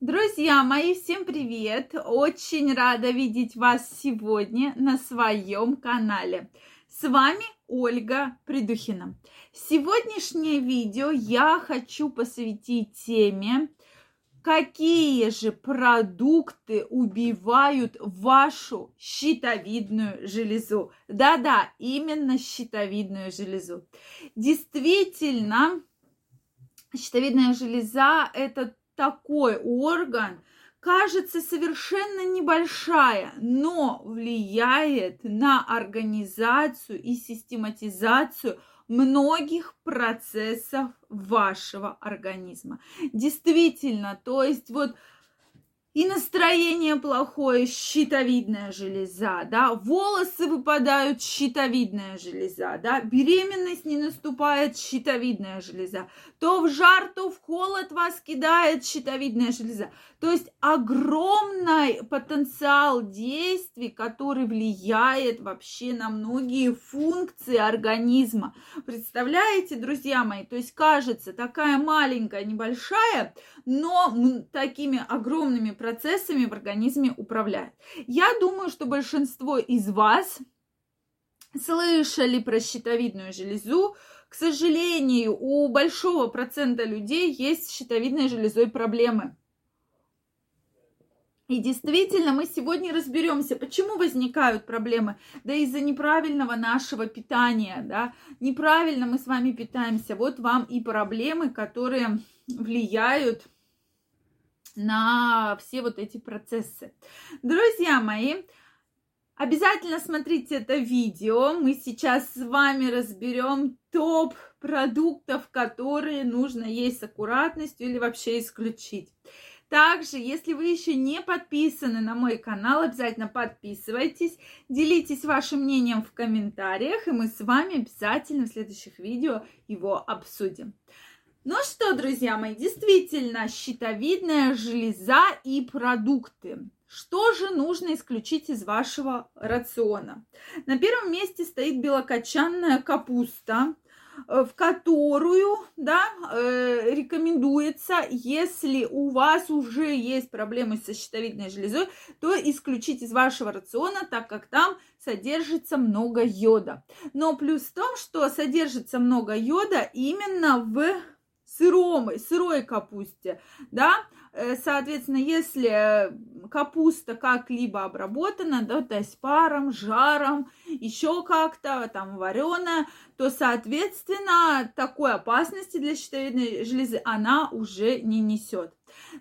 Друзья мои, всем привет! Очень рада видеть вас сегодня на своем канале. С вами Ольга Придухина. Сегодняшнее видео я хочу посвятить теме, какие же продукты убивают вашу щитовидную железу. Да-да, именно щитовидную железу. Действительно, щитовидная железа – это такой орган, кажется совершенно небольшая, но влияет на организацию и систематизацию многих процессов вашего организма. Действительно, то есть вот и настроение плохое, щитовидная железа, да, волосы выпадают, щитовидная железа, да, беременность не наступает, щитовидная железа, то в жар, то в холод вас кидает щитовидная железа. То есть огромный потенциал действий, который влияет вообще на многие функции организма. Представляете, друзья мои, то есть кажется такая маленькая, небольшая, но такими огромными процессами в организме управляет. Я думаю, что большинство из вас слышали про щитовидную железу. К сожалению, у большого процента людей есть щитовидной железой проблемы. И действительно, мы сегодня разберемся, почему возникают проблемы. Да из-за неправильного нашего питания, да, неправильно мы с вами питаемся. Вот вам и проблемы, которые влияют на все вот эти процессы. Друзья мои, обязательно смотрите это видео. Мы сейчас с вами разберем топ продуктов, которые нужно есть с аккуратностью или вообще исключить. Также, если вы еще не подписаны на мой канал, обязательно подписывайтесь, делитесь вашим мнением в комментариях, и мы с вами обязательно в следующих видео его обсудим. Ну что, друзья мои, действительно, щитовидная железа и продукты. Что же нужно исключить из вашего рациона? На первом месте стоит белокочанная капуста, э, в которую да, э, рекомендуется, если у вас уже есть проблемы со щитовидной железой, то исключить из вашего рациона, так как там содержится много йода. Но плюс в том, что содержится много йода именно в сыром, сырой капусте, да, э, соответственно, если капуста как-либо обработана, да, то есть паром, жаром, еще как-то там вареная, то, соответственно, такой опасности для щитовидной железы она уже не несет.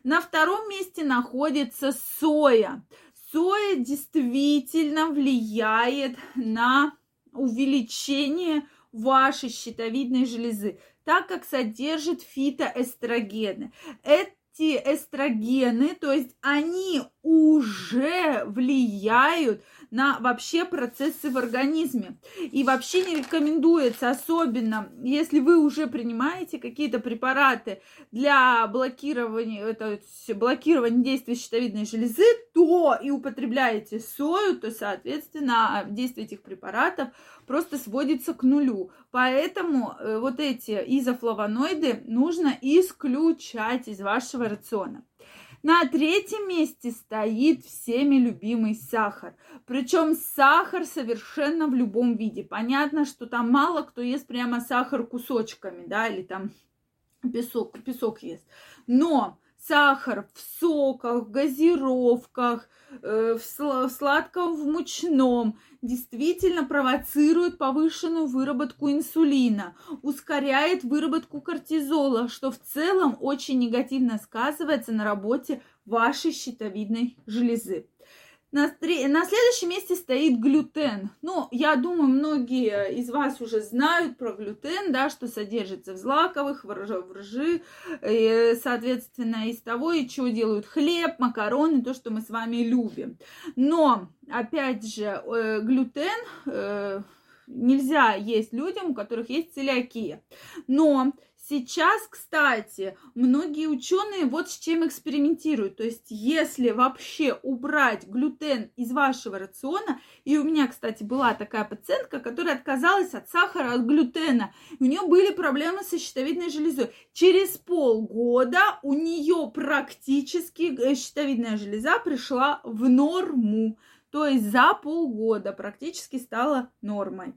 На втором месте находится соя. Соя действительно влияет на увеличение вашей щитовидной железы так как содержит фитоэстрогены. Эти эстрогены, то есть они уже влияют на вообще процессы в организме. И вообще не рекомендуется, особенно если вы уже принимаете какие-то препараты для блокирования, это блокирования действия щитовидной железы, то и употребляете сою, то, соответственно, действие этих препаратов просто сводится к нулю. Поэтому э, вот эти изофлавоноиды нужно исключать из вашего рациона. На третьем месте стоит всеми любимый сахар. Причем сахар совершенно в любом виде. Понятно, что там мало кто ест прямо сахар кусочками, да, или там песок, песок ест. Но сахар в соках, в газировках, э, в сладком, в мучном действительно провоцирует повышенную выработку инсулина, ускоряет выработку кортизола, что в целом очень негативно сказывается на работе вашей щитовидной железы. На, на следующем месте стоит глютен. Ну, я думаю, многие из вас уже знают про глютен, да, что содержится в злаковых, в ржи, и, соответственно, из того, и чего делают хлеб, макароны, то, что мы с вами любим. Но, опять же, э, глютен э, нельзя есть людям, у которых есть целиакия. Но Сейчас, кстати, многие ученые вот с чем экспериментируют. То есть, если вообще убрать глютен из вашего рациона, и у меня, кстати, была такая пациентка, которая отказалась от сахара, от глютена, у нее были проблемы со щитовидной железой. Через полгода у нее практически э, щитовидная железа пришла в норму. То есть за полгода практически стала нормой.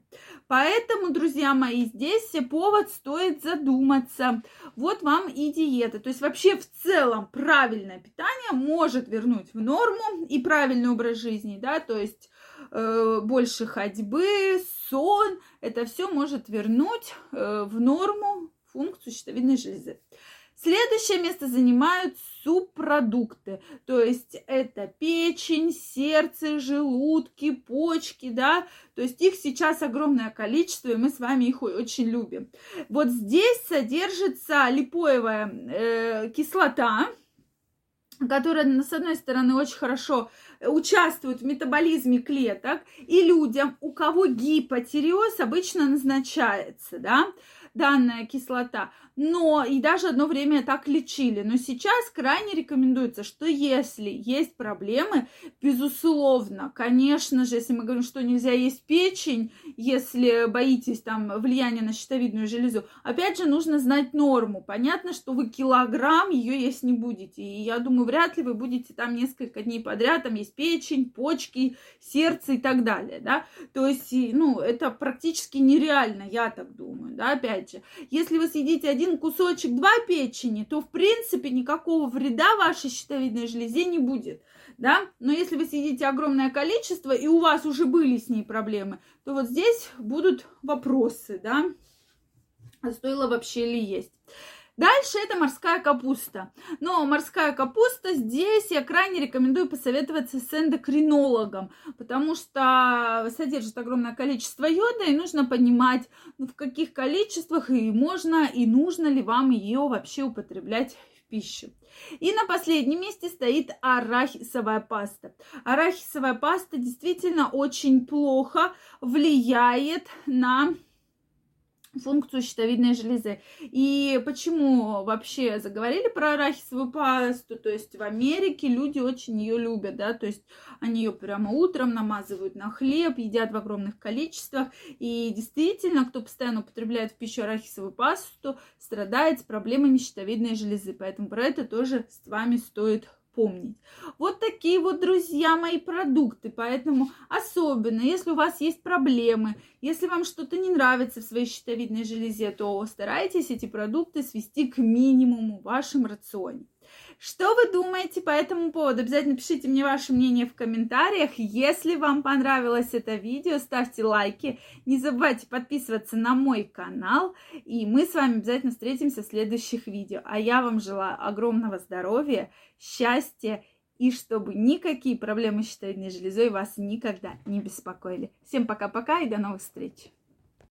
Поэтому, друзья мои, здесь повод стоит задуматься. Вот вам и диета. То есть вообще в целом правильное питание может вернуть в норму и правильный образ жизни, да, то есть э, больше ходьбы, сон, это все может вернуть э, в норму функцию щитовидной железы. Следующее место занимают субпродукты, то есть это печень, сердце, желудки, почки, да, то есть их сейчас огромное количество, и мы с вами их очень любим. Вот здесь содержится липоевая э, кислота, которая, с одной стороны, очень хорошо участвует в метаболизме клеток, и людям, у кого гипотиреоз, обычно назначается, да, данная кислота. Но и даже одно время так лечили. Но сейчас крайне рекомендуется, что если есть проблемы, безусловно, конечно же, если мы говорим, что нельзя есть печень, если боитесь там влияния на щитовидную железу, опять же, нужно знать норму. Понятно, что вы килограмм ее есть не будете. И я думаю, вряд ли вы будете там несколько дней подряд, там есть печень, почки, сердце и так далее, да. То есть, ну, это практически нереально, я так думаю, да, опять же. Если вы съедите один кусочек, два печени, то, в принципе, никакого вреда вашей щитовидной железе не будет, да. Но если вы съедите огромное количество, и у вас уже были с ней проблемы, то вот здесь будут вопросы, да, а стоило вообще ли есть. Дальше это морская капуста. Но морская капуста здесь я крайне рекомендую посоветоваться с эндокринологом, потому что содержит огромное количество йода, и нужно понимать, ну, в каких количествах и можно, и нужно ли вам ее вообще употреблять в пищу. И на последнем месте стоит арахисовая паста. Арахисовая паста действительно очень плохо влияет на функцию щитовидной железы. И почему вообще заговорили про арахисовую пасту? То есть в Америке люди очень ее любят, да, то есть они ее прямо утром намазывают на хлеб, едят в огромных количествах. И действительно, кто постоянно употребляет в пищу арахисовую пасту, страдает с проблемами щитовидной железы. Поэтому про это тоже с вами стоит помнить. Вот такие вот, друзья мои, продукты. Поэтому особенно, если у вас есть проблемы, если вам что-то не нравится в своей щитовидной железе, то старайтесь эти продукты свести к минимуму в вашем рационе. Что вы думаете по этому поводу? Обязательно пишите мне ваше мнение в комментариях. Если вам понравилось это видео, ставьте лайки. Не забывайте подписываться на мой канал. И мы с вами обязательно встретимся в следующих видео. А я вам желаю огромного здоровья, счастья и чтобы никакие проблемы с щитовидной железой вас никогда не беспокоили. Всем пока-пока и до новых встреч!